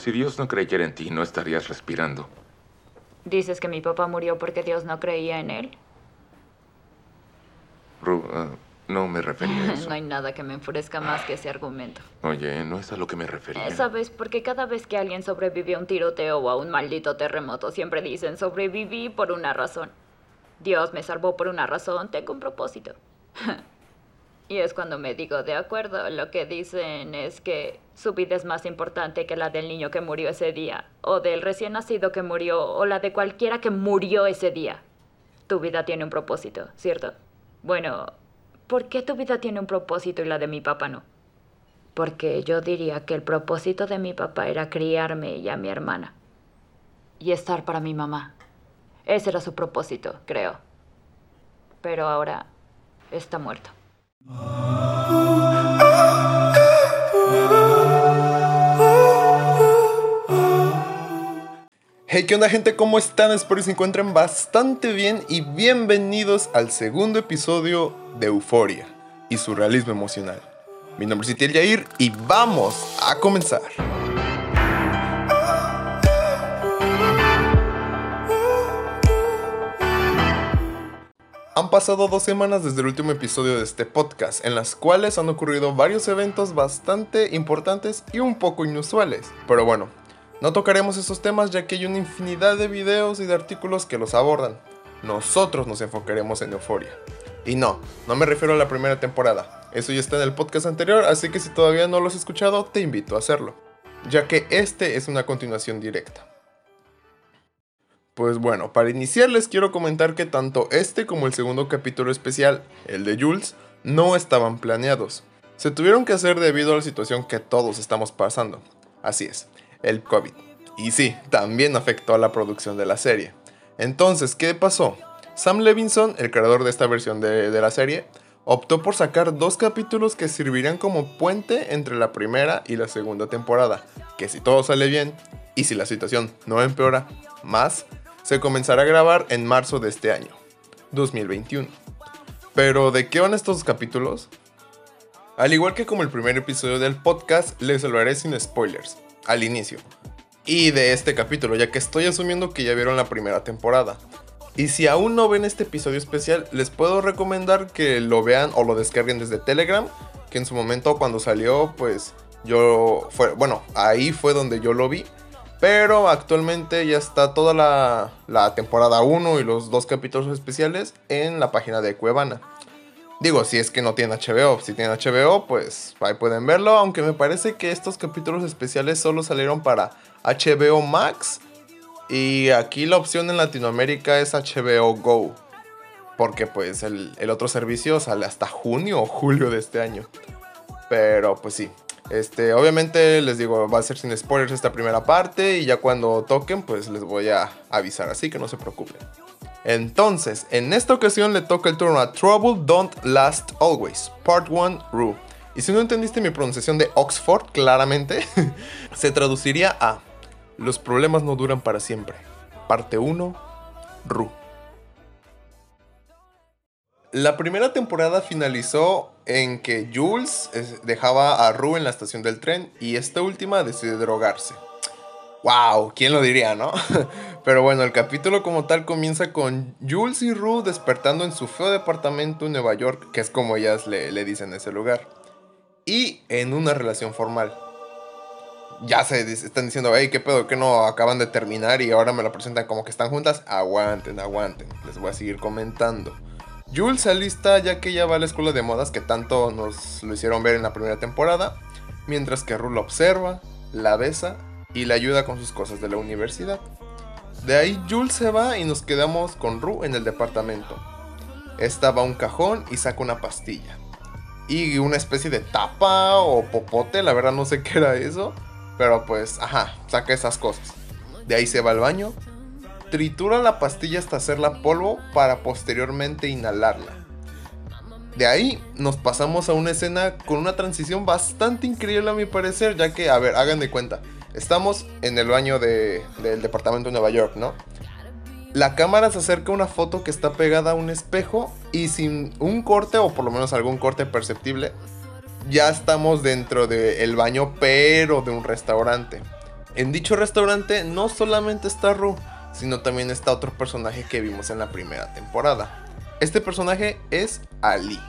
Si Dios no creyera en ti, no estarías respirando. ¿Dices que mi papá murió porque Dios no creía en él? Ru, ah, no me refería a eso. No hay nada que me enfurezca más que ese argumento. Oye, no es a lo que me refería. ¿Sabes? Porque cada vez que alguien sobrevive a un tiroteo o a un maldito terremoto, siempre dicen sobreviví por una razón. Dios me salvó por una razón, tengo un propósito. y es cuando me digo, de acuerdo, lo que dicen es que su vida es más importante que la del niño que murió ese día, o del recién nacido que murió, o la de cualquiera que murió ese día. Tu vida tiene un propósito, ¿cierto? Bueno, ¿por qué tu vida tiene un propósito y la de mi papá no? Porque yo diría que el propósito de mi papá era criarme y a mi hermana. Y estar para mi mamá. Ese era su propósito, creo. Pero ahora está muerto. Hey, ¿qué onda gente? ¿Cómo están? Espero que se encuentren bastante bien y bienvenidos al segundo episodio de Euforia y su realismo emocional. Mi nombre es Itiel Yair y vamos a comenzar. Han pasado dos semanas desde el último episodio de este podcast, en las cuales han ocurrido varios eventos bastante importantes y un poco inusuales. Pero bueno, no tocaremos esos temas ya que hay una infinidad de videos y de artículos que los abordan. Nosotros nos enfocaremos en Euforia. Y no, no me refiero a la primera temporada. Eso ya está en el podcast anterior, así que si todavía no lo has escuchado, te invito a hacerlo. Ya que este es una continuación directa. Pues bueno, para iniciar les quiero comentar que tanto este como el segundo capítulo especial, el de Jules, no estaban planeados. Se tuvieron que hacer debido a la situación que todos estamos pasando. Así es, el COVID. Y sí, también afectó a la producción de la serie. Entonces, ¿qué pasó? Sam Levinson, el creador de esta versión de, la serie, optó por sacar dos capítulos que servirían como puente entre la primera y la segunda temporada, que si todo sale bien y si la situación no empeora más, se comenzará a grabar en marzo de este año, 2021. Pero, ¿de qué van estos capítulos? Al igual que como el primer episodio del podcast, les hablaré sin spoilers, al inicio. Y de este capítulo, ya que estoy asumiendo que ya vieron la primera temporada. Y si aún no ven este episodio especial, les puedo recomendar que lo vean o lo descarguen desde Telegram, que en su momento cuando salió, pues yo fue, bueno, ahí fue donde yo lo vi. Pero actualmente ya está toda la, temporada 1 y los dos capítulos especiales en la página de Cuevana. Digo, si es que no tienen HBO. Si tienen HBO, pues ahí pueden verlo. Aunque me parece que estos capítulos especiales solo salieron para HBO Max. Y aquí la opción en Latinoamérica es HBO Go. Porque pues el, el otro servicio sale hasta junio o julio de este año. Pero pues sí, este, obviamente les digo, va a ser sin spoilers esta primera parte y ya cuando toquen, pues les voy a avisar, así que no se preocupen. Entonces, en esta ocasión le toca el turno a Trouble Don't Last Always, Part 1 Rue. Y si no entendiste mi pronunciación de Oxford, claramente, se traduciría a Los problemas no duran para siempre. Parte 1 Rue. La primera temporada finalizó en que Jules dejaba a Rue en la estación del tren y esta última decide drogarse. ¡Wow! ¿Quién lo diría, no? Pero bueno, el capítulo como tal comienza con Jules y Rue despertando en su feo departamento en Nueva York, que es como ellas le, le dicen ese lugar, y en una relación formal. Ya se están diciendo, hey, ¿qué pedo? ¿Que no acaban de terminar y ahora me lo presentan como que están juntas? Aguanten, aguanten. Les voy a seguir comentando. Jules se alista ya que ya va a la escuela de modas que tanto nos lo hicieron ver en la primera temporada, mientras que Rue la observa, la besa y la ayuda con sus cosas de la universidad. De ahí Jules se va y nos quedamos con Rue en el departamento. Esta va a un cajón y saca una pastilla. Y una especie de tapa o popote, la verdad no sé qué era eso. Pero pues, ajá, saca esas cosas. De ahí se va al baño, tritura la pastilla hasta hacerla polvo para posteriormente inhalarla. De ahí nos pasamos a una escena con una transición bastante increíble a mi parecer, ya que, a ver, hagan de cuenta, estamos en el baño del departamento de Nueva York, ¿no? La cámara se acerca a una foto que está pegada a un espejo y sin un corte, o por lo menos algún corte perceptible, ya estamos dentro del baño, pero de un restaurante. En dicho restaurante no solamente está Ru, sino también está otro personaje que vimos en la primera temporada. Este personaje es Ali.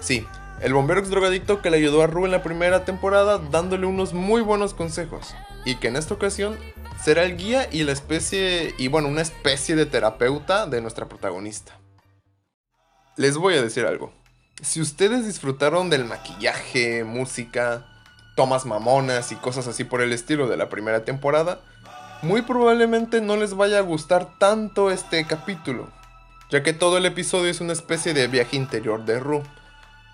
Sí, el bombero ex drogadicto que le ayudó a Ru en la primera temporada dándole unos muy buenos consejos. Y que en esta ocasión será el guía y la especie, y bueno, una especie de terapeuta de nuestra protagonista. Les voy a decir algo. Si ustedes disfrutaron del maquillaje, música, tomas mamonas y cosas así por el estilo de la primera temporada, muy probablemente no les vaya a gustar tanto este capítulo, ya que todo el episodio es una especie de viaje interior de Ru,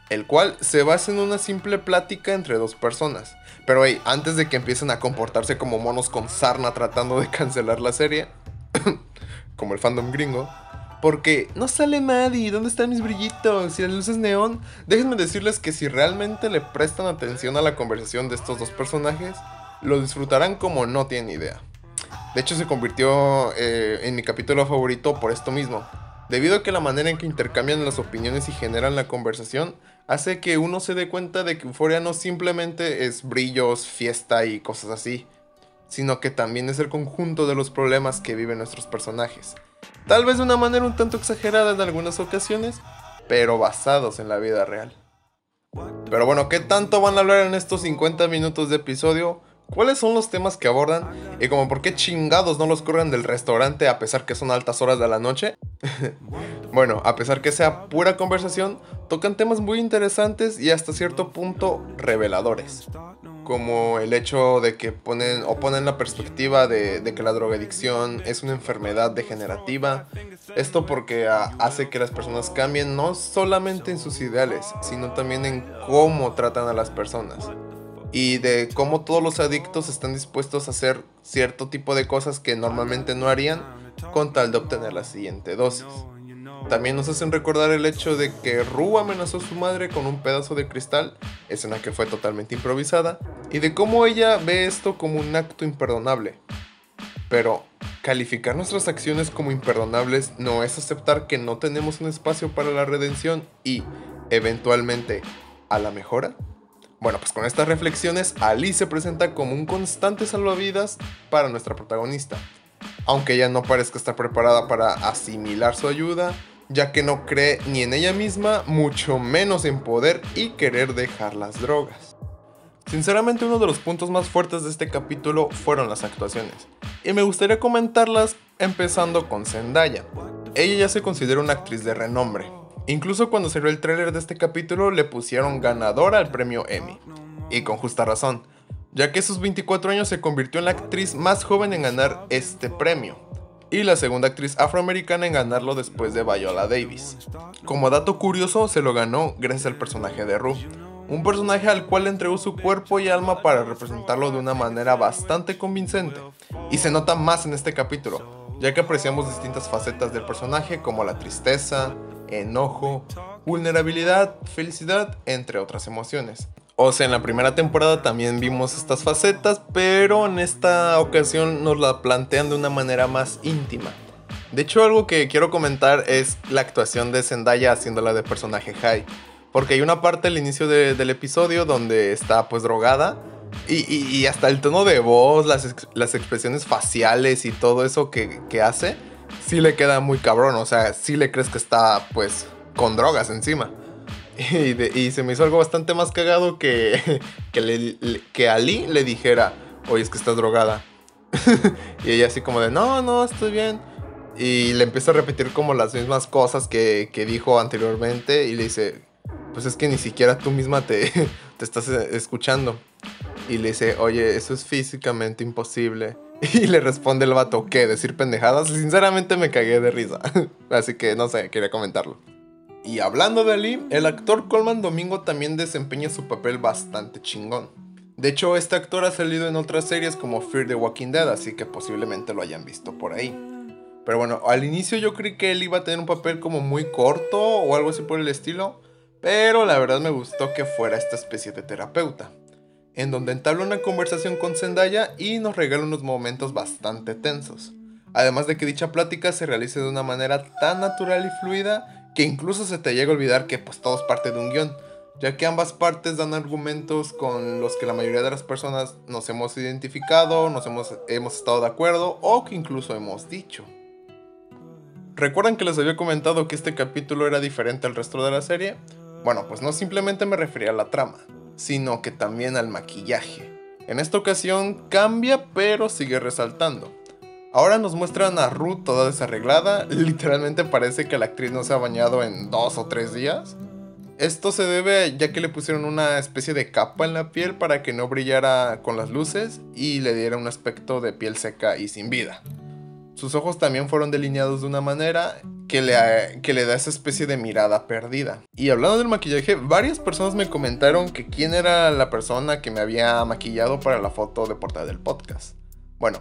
el cual se basa en una simple plática entre dos personas. Pero hey, antes de que empiecen a comportarse como monos con sarna tratando de cancelar la serie, como el fandom gringo, porque no sale nadie, ¿dónde están mis brillitos? Y las luces neón. Déjenme decirles que si realmente le prestan atención a la conversación de estos dos personajes, lo disfrutarán como no tienen idea. De hecho, se convirtió eh, en mi capítulo favorito por esto mismo. Debido a que la manera en que intercambian las opiniones y generan la conversación hace que uno se dé cuenta de que Euforia no simplemente es brillos, fiesta y cosas así, sino que también es el conjunto de los problemas que viven nuestros personajes. Tal vez de una manera un tanto exagerada en algunas ocasiones, pero basados en la vida real. Pero bueno, ¿qué tanto van a hablar en estos 50 minutos de episodio? ¿Cuáles son los temas que abordan? Y como por qué chingados no los corren del restaurante a pesar que son altas horas de la noche? bueno, a pesar que sea pura conversación, tocan temas muy interesantes y hasta cierto punto reveladores como el hecho de que ponen o ponen la perspectiva de, que la drogadicción es una enfermedad degenerativa. Esto porque hace que las personas cambien no solamente en sus ideales, sino también en cómo tratan a las personas. Y de cómo todos los adictos están dispuestos a hacer cierto tipo de cosas que normalmente no harían con tal de obtener la siguiente dosis. También nos hacen recordar el hecho de que Ru amenazó a su madre con un pedazo de cristal, escena que fue totalmente improvisada, y de cómo ella ve esto como un acto imperdonable. Pero, calificar nuestras acciones como imperdonables no es aceptar que no tenemos un espacio para la redención y, eventualmente, a la mejora. Bueno, pues con estas reflexiones, Ali se presenta como un constante salvavidas para nuestra protagonista. Aunque ella no parezca estar preparada para asimilar su ayuda, ya que no cree ni en ella misma, mucho menos en poder y querer dejar las drogas. Sinceramente uno de los puntos más fuertes de este capítulo fueron las actuaciones, y me gustaría comentarlas empezando con Zendaya. Ella ya se considera una actriz de renombre, incluso cuando salió el tráiler de este capítulo le pusieron ganadora al premio Emmy, y con justa razón, ya que a sus 24 años se convirtió en la actriz más joven en ganar este premio, y la segunda actriz afroamericana en ganarlo después de Viola Davis. Como dato curioso, se lo ganó gracias al personaje de Rue, un personaje al cual le entregó su cuerpo y alma para representarlo de una manera bastante convincente, y se nota más en este capítulo, ya que apreciamos distintas facetas del personaje como la tristeza, enojo, vulnerabilidad, felicidad, entre otras emociones. O sea, en la primera temporada también vimos estas facetas, pero en esta ocasión nos la plantean de una manera más íntima. De hecho, algo que quiero comentar es la actuación de Zendaya haciéndola de personaje high. Porque hay una parte al inicio del episodio donde está pues drogada. Y, hasta el tono de voz, las, las expresiones faciales y todo eso que, que, hace, sí le queda muy cabrón. O sea, sí le crees que está pues con drogas encima. Y, se me hizo algo bastante más cagado que, que, que Ali le dijera, oye, es que estás drogada. y ella así como de, no, no, estoy bien. Y le empieza a repetir como las mismas cosas que, que dijo anteriormente y le dice, pues es que ni siquiera tú misma te, te estás escuchando. Y le dice, oye, eso es físicamente imposible. Y le responde el vato, ¿qué? ¿Decir pendejadas? Sinceramente me cagué de risa. Así que no sé, quería comentarlo. Y hablando de Ali, el actor Colman Domingo también desempeña su papel bastante chingón. De hecho, este actor ha salido en otras series como Fear the Walking Dead, así que posiblemente lo hayan visto por ahí. Pero bueno, al inicio yo creí que él iba a tener un papel como muy corto o algo así por el estilo, pero la verdad me gustó que fuera esta especie de terapeuta, en donde entabla una conversación con Zendaya y nos regala unos momentos bastante tensos. Además de que dicha plática se realice de una manera tan natural y fluida que incluso se te llega a olvidar que pues todo es parte de un guion, ya que ambas partes dan argumentos con los que la mayoría de las personas nos hemos identificado, nos hemos, hemos estado de acuerdo o que incluso hemos dicho. ¿Recuerdan que les había comentado que este capítulo era diferente al resto de la serie? Bueno, pues no simplemente me refería a la trama, sino que también al maquillaje. En esta ocasión cambia pero sigue resaltando. Ahora nos muestran a Ruth toda desarreglada, literalmente parece que la actriz no se ha bañado en dos o tres días. Esto se debe ya que le pusieron una especie de capa en la piel para que no brillara con las luces y le diera un aspecto de piel seca y sin vida. Sus ojos también fueron delineados de una manera que le, da esa especie de mirada perdida. Y hablando del maquillaje, varias personas me comentaron que quién era la persona que me había maquillado para la foto de portada del podcast. Bueno,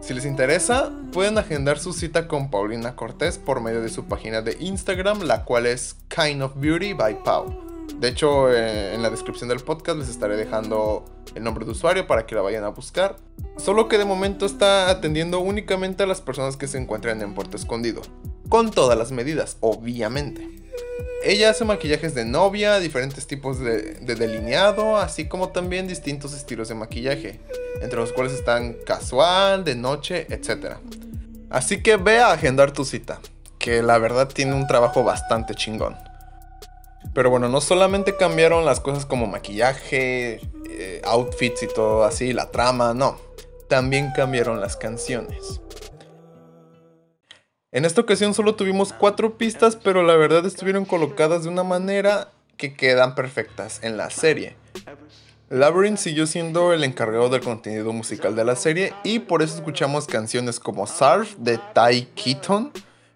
si les interesa, pueden agendar su cita con Paulina Cortés por medio de su página de Instagram, la cual es Kind of Beauty by Pau. De hecho, eh, en la descripción del podcast les estaré dejando el nombre de usuario para que la vayan a buscar. Solo que de momento está atendiendo únicamente a las personas que se encuentran en Puerto Escondido. Con todas las medidas, obviamente. Ella hace maquillajes de novia, diferentes tipos de, de, delineado, así como también distintos estilos de maquillaje, entre los cuales están casual, de noche, etc. Así que ve a agendar tu cita, que la verdad tiene un trabajo bastante chingón. Pero bueno, no solamente cambiaron las cosas como maquillaje, eh, outfits y todo así, la trama, no. También cambiaron las canciones. En esta ocasión solo tuvimos cuatro pistas, pero la verdad estuvieron colocadas de una manera que quedan perfectas en la serie. Labyrinth siguió siendo el encargado del contenido musical de la serie y por eso escuchamos canciones como Surf de Ty Keaton,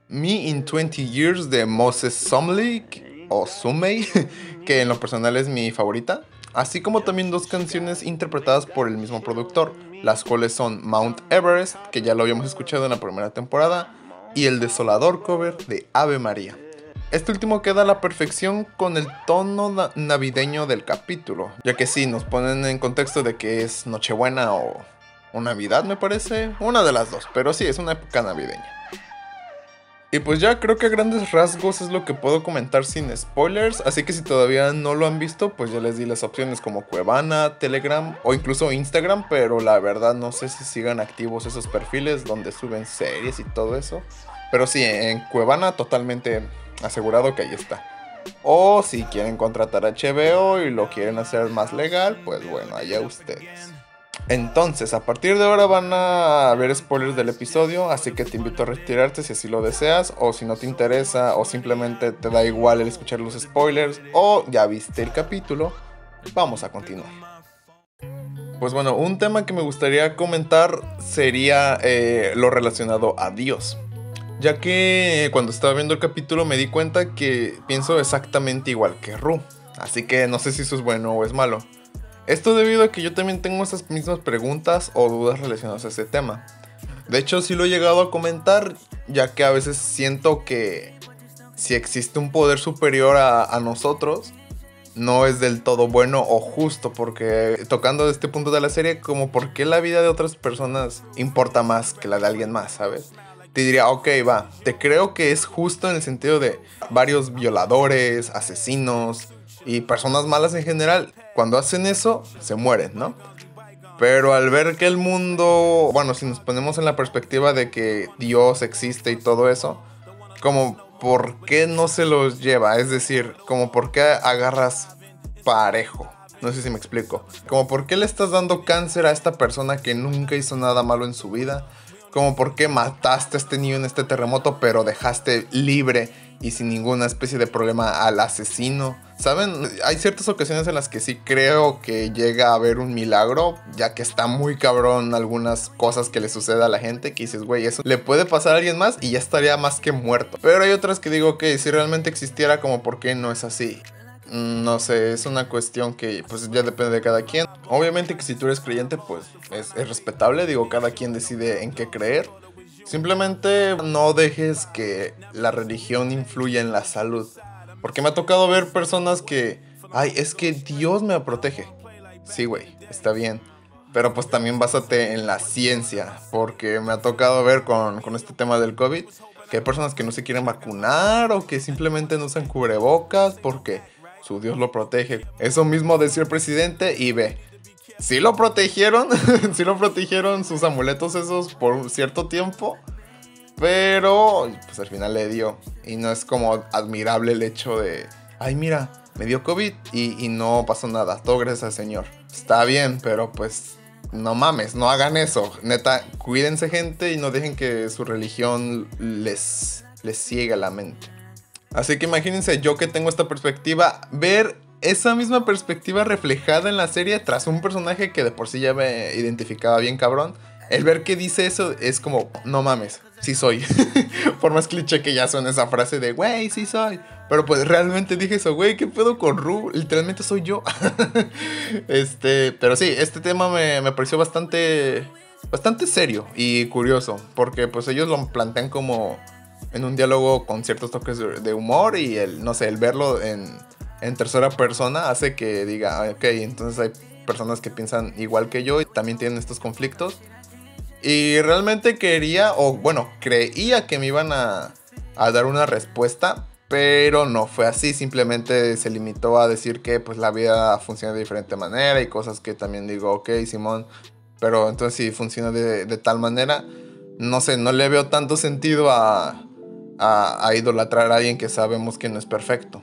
Me in 20 Years de Moses Sumley, o Sumei, que en lo personal es mi favorita, así como también dos canciones interpretadas por el mismo productor, las cuales son Mount Everest, que ya lo habíamos escuchado en la primera temporada, y el desolador cover de Ave María. Este último queda a la perfección con el tono navideño del capítulo, ya que sí, nos ponen en contexto de que es Nochebuena o, o Navidad, me parece, una de las dos, pero sí, es una época navideña. Y pues ya creo que a grandes rasgos es lo que puedo comentar sin spoilers, así que si todavía no lo han visto, pues ya les di las opciones como Cuevana, Telegram o incluso Instagram, pero la verdad no sé si sigan activos esos perfiles donde suben series y todo eso. Pero sí, en Cuevana totalmente asegurado que ahí está. O si quieren contratar HBO y lo quieren hacer más legal, pues bueno, allá ustedes. Entonces, a partir de ahora van a haber spoilers del episodio, así que te invito a retirarte si así lo deseas, o si no te interesa, o simplemente te da igual el escuchar los spoilers, o ya viste el capítulo, vamos a continuar. Pues bueno, un tema que me gustaría comentar sería eh, lo relacionado a Dios. Ya que cuando estaba viendo el capítulo me di cuenta que pienso exactamente igual que Ru. Así que no sé si eso es bueno o es malo. Esto debido a que yo también tengo esas mismas preguntas o dudas relacionadas a ese tema. De hecho, sí lo he llegado a comentar, ya que a veces siento que si existe un poder superior a, nosotros, no es del todo bueno o justo, porque tocando este punto de la serie, como por qué la vida de otras personas importa más que la de alguien más, ¿sabes? Te diría, ok, va, te creo que es justo en el sentido de varios violadores, asesinos y personas malas en general cuando hacen eso, se mueren, ¿no? Pero al ver que el mundo, bueno, si nos ponemos en la perspectiva de que Dios existe y todo eso, como por qué no se los lleva, es decir, como por qué agarras parejo. No sé si me explico. Como por qué le estás dando cáncer a esta persona que nunca hizo nada malo en su vida. Como por qué mataste a este niño en este terremoto pero dejaste libre y sin ninguna especie de problema al asesino. ¿Saben? Hay ciertas ocasiones en las que sí creo que llega a haber un milagro, ya que está muy cabrón algunas cosas que le sucede a la gente, que dices, güey, eso le puede pasar a alguien más y ya estaría más que muerto. Pero hay otras que digo que si realmente existiera, como por qué no es así. Mm, no sé, es una cuestión que pues ya depende de cada quien. Obviamente que si tú eres creyente, pues es, es respetable, digo, cada quien decide en qué creer. Simplemente no dejes que la religión influya en la salud. Porque me ha tocado ver personas que, ay, es que Dios me protege. Sí, güey, está bien. Pero pues también básate en la ciencia. Porque me ha tocado ver con, con este tema del COVID que hay personas que no se quieren vacunar o que simplemente no usan cubrebocas porque su Dios lo protege. Eso mismo decía el presidente y ve. Sí lo protegieron, sí lo protegieron sus amuletos esos por cierto tiempo, pero pues al final le dio. Y no es como admirable el hecho de, ay mira, me dio COVID y, y no pasó nada, todo gracias al Señor. Está bien, pero pues no mames, no hagan eso. Neta, cuídense gente y no dejen que su religión les, les ciegue la mente. Así que imagínense yo que tengo esta perspectiva, ver esa misma perspectiva reflejada en la serie tras un personaje que de por sí ya me identificaba bien cabrón. El ver que dice eso es como, no mames, sí soy. por más cliché que ya suene esa frase de, güey, sí soy. Pero pues realmente dije eso, güey, ¿qué pedo con Ru? Literalmente soy yo. este, pero sí, este tema me, me pareció bastante, bastante serio y curioso. Porque pues ellos lo plantean como en un diálogo con ciertos toques de humor y el, no sé, el verlo en, en tercera persona hace que diga, ok, entonces hay personas que piensan igual que yo y también tienen estos conflictos. Y realmente quería, o bueno, creía que me iban a, a dar una respuesta, pero no fue así, simplemente se limitó a decir que pues la vida funciona de diferente manera y cosas que también digo, ok, Simón, pero entonces si funciona de, de tal manera, no sé, no le veo tanto sentido a, a, a idolatrar a alguien que sabemos que no es perfecto.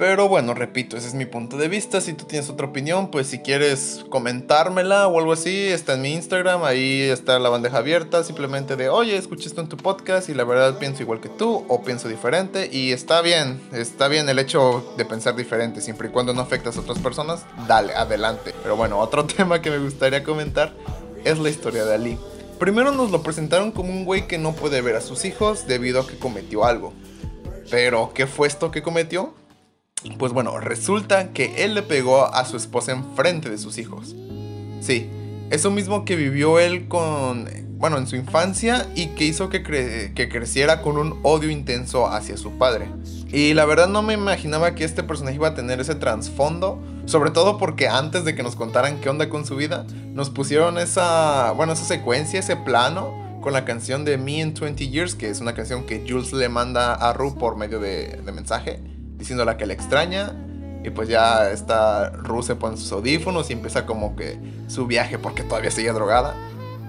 Pero bueno, repito, ese es mi punto de vista. Si tú tienes otra opinión, pues si quieres comentármela o algo así, está en mi Instagram, ahí está la bandeja abierta, simplemente de, oye, escuché esto en tu podcast y la verdad pienso igual que tú o pienso diferente y está bien, está bien el hecho de pensar diferente, siempre y cuando no afectas a otras personas, dale, adelante. Pero bueno, otro tema que me gustaría comentar es la historia de Ali. Primero nos lo presentaron como un güey que no puede ver a sus hijos debido a que cometió algo. Pero, ¿qué fue esto que cometió? Pues bueno, resulta que él le pegó a su esposa en frente de sus hijos. Sí, eso mismo que vivió él con, bueno, en su infancia y que hizo que, cre que creciera con un odio intenso hacia su padre. Y la verdad no me imaginaba que este personaje iba a tener ese trasfondo, sobre todo porque antes de que nos contaran qué onda con su vida, nos pusieron esa, bueno, esa secuencia, ese plano con la canción de Me in 20 Years, que es una canción que Jules le manda a Ru por medio de, de mensaje diciéndola que le extraña. Y pues ya está Ru se pone sus audífonos y empieza como que su viaje porque todavía seguía drogada.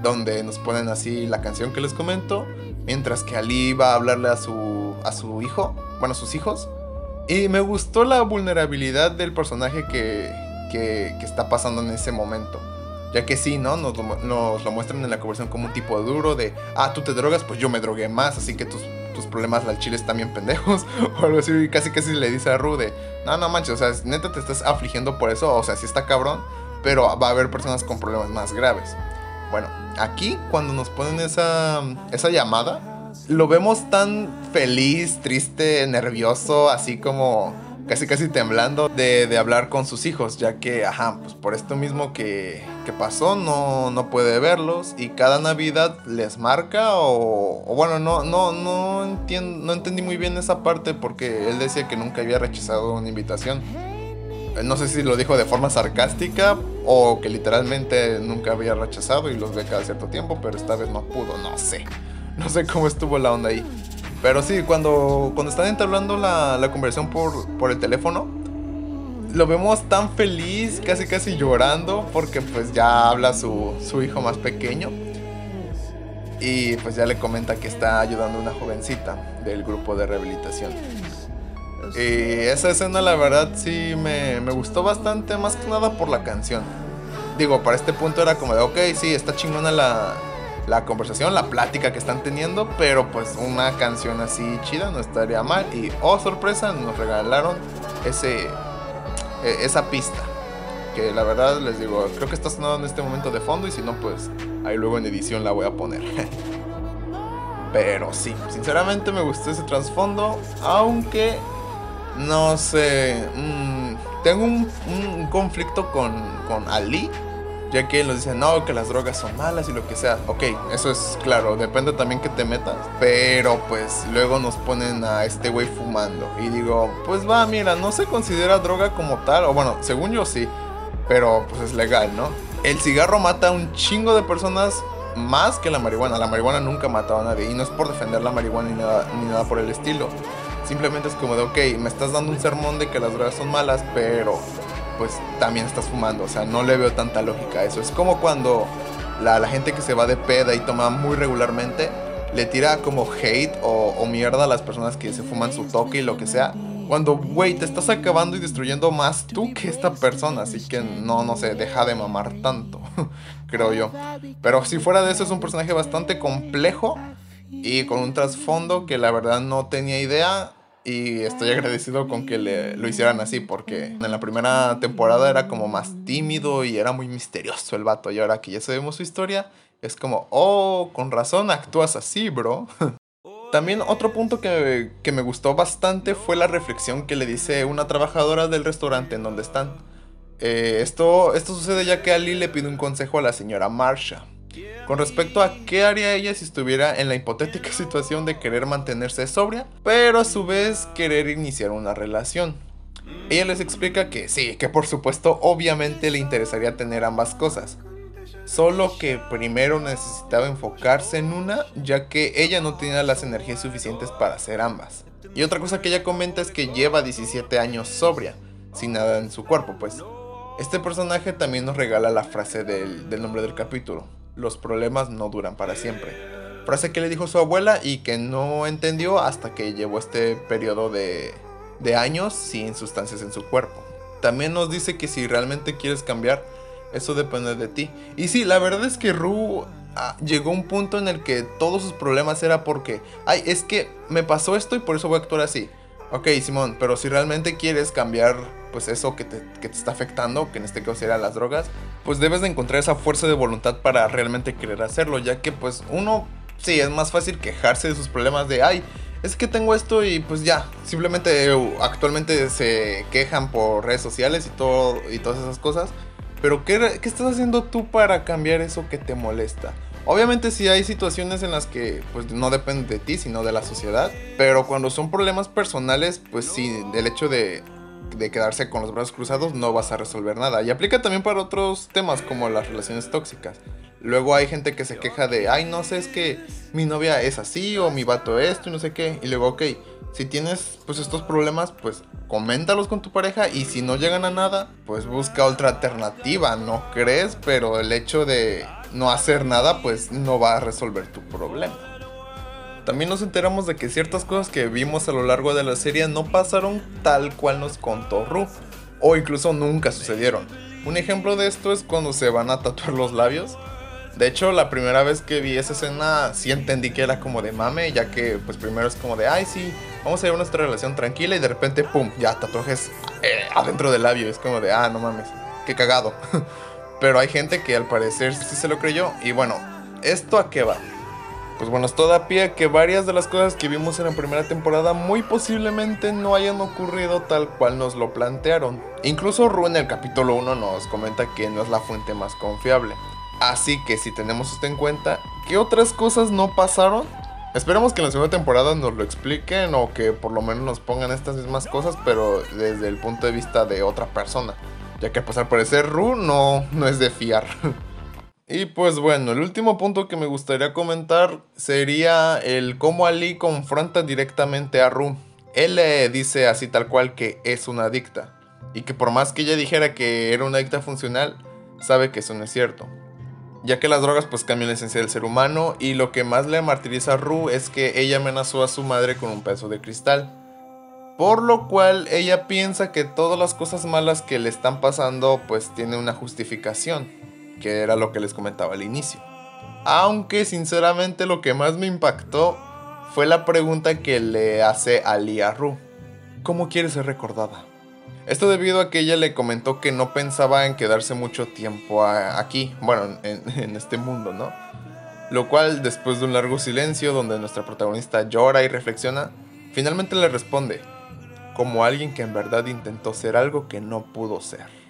Donde nos ponen así la canción que les comento. Mientras que Ali va a hablarle a su, a su hijo, bueno, a sus hijos. Y me gustó la vulnerabilidad del personaje que, que, está pasando en ese momento. Ya que sí, ¿no? Nos lo, nos lo, muestran en la conversación como un tipo duro de, ah, tú te drogas, pues yo me drogué más, así que tus problemas al chile están bien pendejos. O algo así, casi casi le dice a Rude, no, no manches, o sea, neta te estás afligiendo por eso, o sea, sí está cabrón, pero va a haber personas con problemas más graves. Bueno, aquí cuando nos ponen esa, esa llamada, lo vemos tan feliz, triste, nervioso, así como casi casi temblando de, de, hablar con sus hijos, ya que, ajá, pues por esto mismo que, que pasó, no, no puede verlos y cada Navidad les marca o, o, bueno, no, no, no, entiendo, no entendí muy bien esa parte porque él decía que nunca había rechazado una invitación. No sé si lo dijo de forma sarcástica o que literalmente nunca había rechazado y los ve cada cierto tiempo, pero esta vez no pudo, no sé. No sé cómo estuvo la onda ahí. Pero sí, cuando, cuando están entablando la, la conversación por, por el teléfono, lo vemos tan feliz, casi casi llorando, porque pues ya habla su, su hijo más pequeño. Y pues ya le comenta que está ayudando a una jovencita del grupo de rehabilitación. Y esa escena la verdad sí me, me, gustó bastante, más que nada por la canción. Digo, para este punto era como de, ok, sí, está chingona la, la conversación, la plática que están teniendo, pero pues una canción así chida no estaría mal. Y oh sorpresa, nos regalaron ese, e, esa pista. Que la verdad les digo, creo que está sonando en este momento de fondo y si no, pues ahí luego en edición la voy a poner. pero sí, sinceramente me gustó ese trasfondo, aunque no sé, mmm, tengo un, un conflicto con, con Ali ya que nos dice, no, que las drogas son malas y lo que sea. Ok, eso es claro, depende también que te metas. Pero pues luego nos ponen a este güey fumando. Y digo, pues va, mira, no se considera droga como tal. O bueno, según yo sí. Pero pues es legal, ¿no? El cigarro mata a un chingo de personas más que la marihuana. La marihuana nunca ha matado a nadie. Y no es por defender la marihuana ni nada, ni nada por el estilo Simplemente es como de, ok, me estás dando un sermón de que las drogas son malas, pero pues también estás fumando. O sea, no le veo tanta lógica a eso. Es como cuando la, gente que se va de peda y toma muy regularmente le tira como hate o, o mierda a las personas que se fuman su toque y lo que sea. Cuando, güey, te estás acabando y destruyendo más tú que esta persona. Así que no, no sé, deja de mamar tanto, creo yo. Pero si fuera de eso, es un personaje bastante complejo y con un trasfondo que la verdad no tenía idea. Y estoy agradecido con que le, lo hicieran así, porque en la primera temporada era como más tímido y era muy misterioso el vato. Y ahora que ya sabemos su historia, es como, oh, con razón actúas así, bro. También otro punto que, que, me gustó bastante fue la reflexión que le dice una trabajadora del restaurante en donde están. Eh, esto, esto sucede ya que Ali le pide un consejo a la señora Marsha. Con respecto a qué haría ella si estuviera en la hipotética situación de querer mantenerse sobria, pero a su vez querer iniciar una relación. Ella les explica que sí, que por supuesto obviamente le interesaría tener ambas cosas, solo que primero necesitaba enfocarse en una, ya que ella no tenía las energías suficientes para hacer ambas. Y otra cosa que ella comenta es que lleva 17 años sobria, sin nada en su cuerpo, pues. Este personaje también nos regala la frase del, del nombre del capítulo, los problemas no duran para siempre. Frase que le dijo su abuela y que no entendió hasta que llevó este periodo de, de años sin sustancias en su cuerpo. También nos dice que si realmente quieres cambiar, eso depende de ti. Y sí, la verdad es que Ru ah, llegó a un punto en el que todos sus problemas era porque, ay, es que me pasó esto y por eso voy a actuar así. Ok, Simón, pero si realmente quieres cambiar pues eso que te, que te está afectando, que en este caso serían las drogas, pues debes de encontrar esa fuerza de voluntad para realmente querer hacerlo, ya que pues uno, sí, es más fácil quejarse de sus problemas de, ay, es que tengo esto y pues ya, simplemente actualmente se quejan por redes sociales y, todo, y todas esas cosas. Pero ¿qué, ¿qué, estás haciendo tú para cambiar eso que te molesta? Obviamente sí hay situaciones en las que pues no depende de ti, sino de la sociedad. Pero cuando son problemas personales, pues sí, el hecho de, de quedarse con los brazos cruzados no vas a resolver nada. Y aplica también para otros temas como las relaciones tóxicas. Luego hay gente que se queja de, ay, no sé, es que mi novia es así o mi vato esto y no sé qué. Y luego, ok, si tienes pues estos problemas, pues coméntalos con tu pareja y si no llegan a nada, pues busca otra alternativa, ¿no crees? Pero el hecho de no hacer nada, pues no va a resolver tu problema. También nos enteramos de que ciertas cosas que vimos a lo largo de la serie no pasaron tal cual nos contó Ru, o incluso nunca sucedieron. Un ejemplo de esto es cuando se van a tatuar los labios. De hecho, la primera vez que vi esa escena sí entendí que era como de mame, ya que pues primero es como de, ay sí, vamos a llevar nuestra relación tranquila y de repente, ¡pum!, ya tatuajes eh, adentro del labio. Es como de, ah, no mames, qué cagado. Pero hay gente que al parecer sí se lo creyó. Y bueno, ¿esto a qué va? Pues bueno, esto da pie que varias de las cosas que vimos en la primera temporada muy posiblemente no hayan ocurrido tal cual nos lo plantearon. Incluso Ru en el capítulo 1 nos comenta que no es la fuente más confiable. Así que si tenemos esto en cuenta, ¿qué otras cosas no pasaron? Esperemos que en la segunda temporada nos lo expliquen o que por lo menos nos pongan estas mismas cosas, pero desde el punto de vista de otra persona. Ya que pues al parecer Ru no, no es de fiar. y pues bueno, el último punto que me gustaría comentar sería el cómo Ali confronta directamente a Ru. Él le dice así tal cual que es una adicta. Y que por más que ella dijera que era una adicta funcional, sabe que eso no es cierto. Ya que las drogas pues cambian la esencia del ser humano y lo que más le martiriza a Ru es que ella amenazó a su madre con un pedazo de cristal. Por lo cual ella piensa que todas las cosas malas que le están pasando pues tiene una justificación, que era lo que les comentaba al inicio. Aunque sinceramente lo que más me impactó fue la pregunta que le hace Ali a Ru. ¿Cómo quiere ser recordada? Esto debido a que ella le comentó que no pensaba en quedarse mucho tiempo aquí, bueno, en, en este mundo, ¿no? Lo cual después de un largo silencio donde nuestra protagonista llora y reflexiona, finalmente le responde, como alguien que en verdad intentó ser algo que no pudo ser.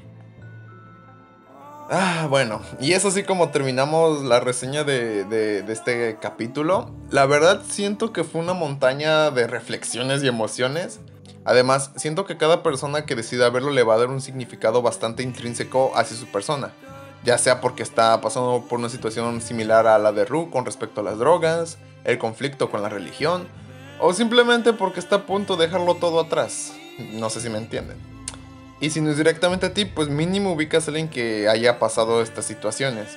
Ah, bueno, y es así como terminamos la reseña de, este capítulo. La verdad siento que fue una montaña de reflexiones y emociones. Además, siento que cada persona que decida verlo le va a dar un significado bastante intrínseco hacia su persona. Ya sea porque está pasando por una situación similar a la de Ru con respecto a las drogas, el conflicto con la religión, O simplemente porque está a punto de dejarlo todo atrás. No sé si me entienden. Y si no es directamente a ti, pues mínimo ubicas a alguien que haya pasado estas situaciones.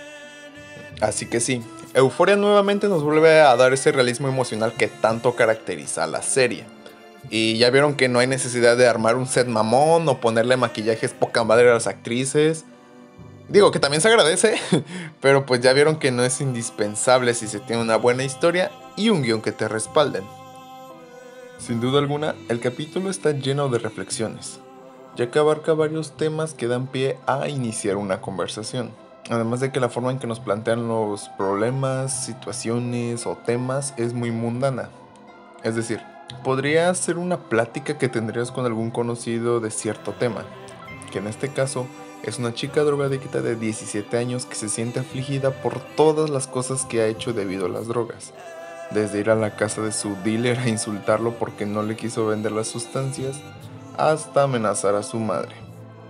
Así que sí, Euforia nuevamente nos vuelve a dar ese realismo emocional que tanto caracteriza a la serie. Y ya vieron que no hay necesidad de armar un set mamón o ponerle maquillajes poca madre a las actrices. Digo que también se agradece, pero pues ya vieron que no es indispensable si se tiene una buena historia y un guion que te respalden. Sin duda alguna, el capítulo está lleno de reflexiones, ya que abarca varios temas que dan pie a iniciar una conversación. Además de que la forma en que nos plantean los problemas, situaciones o temas es muy mundana. Es decir, podría ser una plática que tendrías con algún conocido de cierto tema, que en este caso es una chica drogadicta de 17 años que se siente afligida por todas las cosas que ha hecho debido a las drogas. Desde ir a la casa de su dealer a insultarlo porque no le quiso vender las sustancias, hasta amenazar a su madre.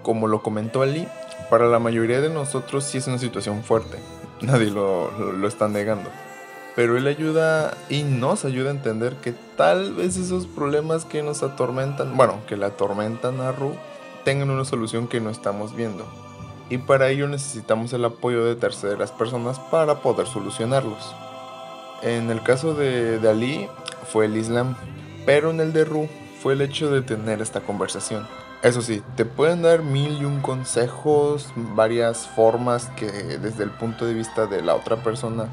Como lo comentó Ali, para la mayoría de nosotros sí es una situación fuerte, nadie lo, lo, está negando. Pero él ayuda y nos ayuda a entender que tal vez esos problemas que nos atormentan, bueno, que le atormentan a Ru, tengan una solución que no estamos viendo. Y para ello necesitamos el apoyo de terceras personas para poder solucionarlos. En el caso de, de Ali fue el Islam, pero en el de Ru fue el hecho de tener esta conversación. Eso sí, te pueden dar mil y un consejos, varias formas que desde el punto de vista de la otra persona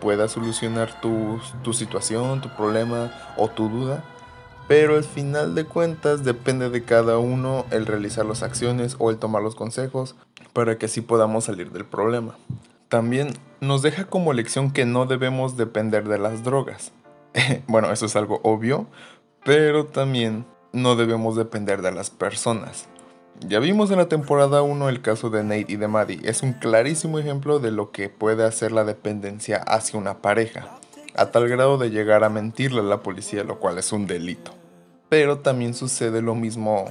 pueda solucionar tu, tu situación, tu problema o tu duda. Pero al final de cuentas depende de cada uno el realizar las acciones o el tomar los consejos para que así podamos salir del problema. También nos deja como lección que no debemos depender de las drogas. bueno, eso es algo obvio, pero también no debemos depender de las personas. Ya vimos en la temporada 1 el caso de Nate y de Maddie. Es un clarísimo ejemplo de lo que puede hacer la dependencia hacia una pareja, a tal grado de llegar a mentirle a la policía, lo cual es un delito. Pero también sucede lo mismo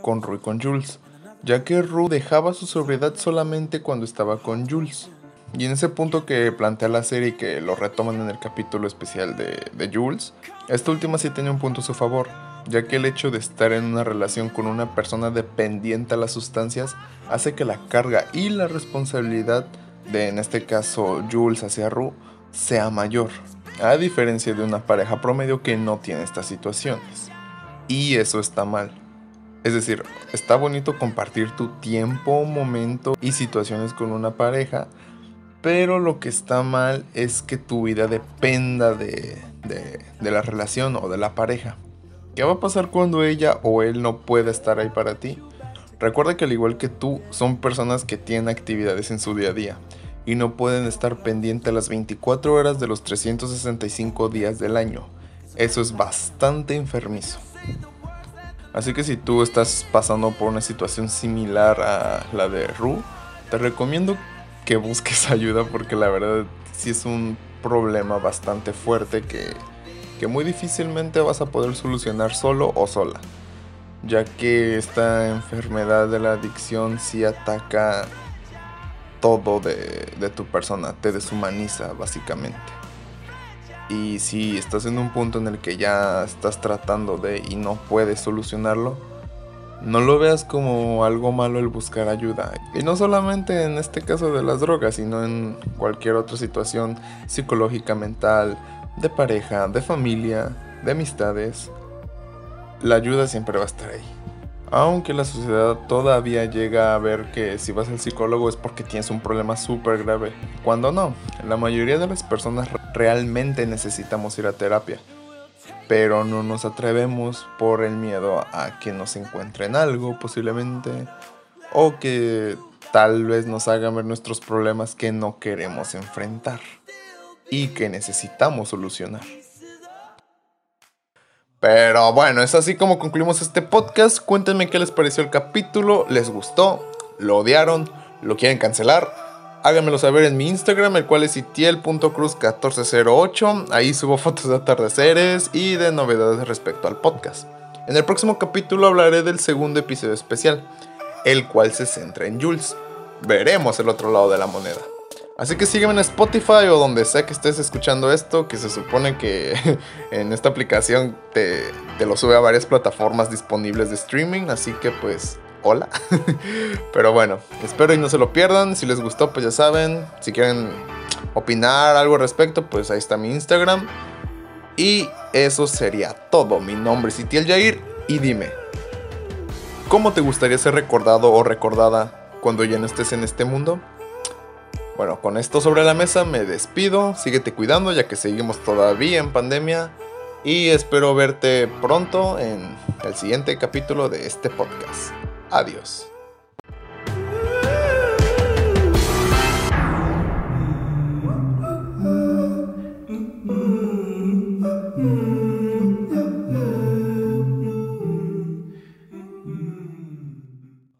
con Rue y con Jules, ya que Rue dejaba su sobriedad solamente cuando estaba con Jules. Y en ese punto que plantea la serie y que lo retoman en el capítulo especial de, de Jules, esta última sí tiene un punto a su favor, ya que el hecho de estar en una relación con una persona dependiente a las sustancias hace que la carga y la responsabilidad de, en este caso, Jules hacia Ru, sea mayor, a diferencia de una pareja promedio que no tiene estas situaciones. Y eso está mal. Es decir, está bonito compartir tu tiempo, momento y situaciones con una pareja, pero lo que está mal es que tu vida dependa de, de la relación o de la pareja. ¿Qué va a pasar cuando ella o él no pueda estar ahí para ti? Recuerda que al igual que tú, son personas que tienen actividades en su día a día y no pueden estar pendientes las 24 horas de los 365 días del año. Eso es bastante enfermizo. Así que si tú estás pasando por una situación similar a la de Ru, te recomiendo que busques ayuda porque la verdad sí es un problema bastante fuerte que que muy difícilmente vas a poder solucionar solo o sola, ya que esta enfermedad de la adicción sí ataca todo de, tu persona, te deshumaniza básicamente. Y si estás en un punto en el que ya estás tratando de y no puedes solucionarlo, no lo veas como algo malo el buscar ayuda. Y no solamente en este caso de las drogas, sino en cualquier otra situación psicológica, mental, de pareja, de familia, de amistades, la ayuda siempre va a estar ahí. Aunque la sociedad todavía llega a ver que si vas al psicólogo es porque tienes un problema súper grave, cuando no, la mayoría de las personas realmente necesitamos ir a terapia, pero no nos atrevemos por el miedo a que nos encuentren algo posiblemente, o que tal vez nos hagan ver nuestros problemas que no queremos enfrentar y que necesitamos solucionar. Pero bueno, es así como concluimos este podcast. Cuéntenme qué les pareció el capítulo. ¿Les gustó? ¿Lo odiaron? ¿Lo quieren cancelar? Háganmelo saber en mi Instagram, el cual es itiel.cruz1408. Ahí subo fotos de atardeceres y de novedades respecto al podcast. En el próximo capítulo hablaré del segundo episodio especial, el cual se centra en Jules. Veremos el otro lado de la moneda. Así que sígueme en Spotify o donde sea que estés escuchando esto, que se supone que en esta aplicación te, te lo sube a varias plataformas disponibles de streaming, así que pues hola. Pero bueno, espero y no se lo pierdan. Si les gustó, pues ya saben. Si quieren opinar algo al respecto, pues ahí está mi Instagram. Y eso sería todo. Mi nombre es Itiel Jair y dime, ¿cómo te gustaría ser recordado o recordada cuando ya no estés en este mundo? Bueno, con esto sobre la mesa me despido. Síguete cuidando ya que seguimos todavía en pandemia. Y espero verte pronto en el siguiente capítulo de este podcast. Adiós.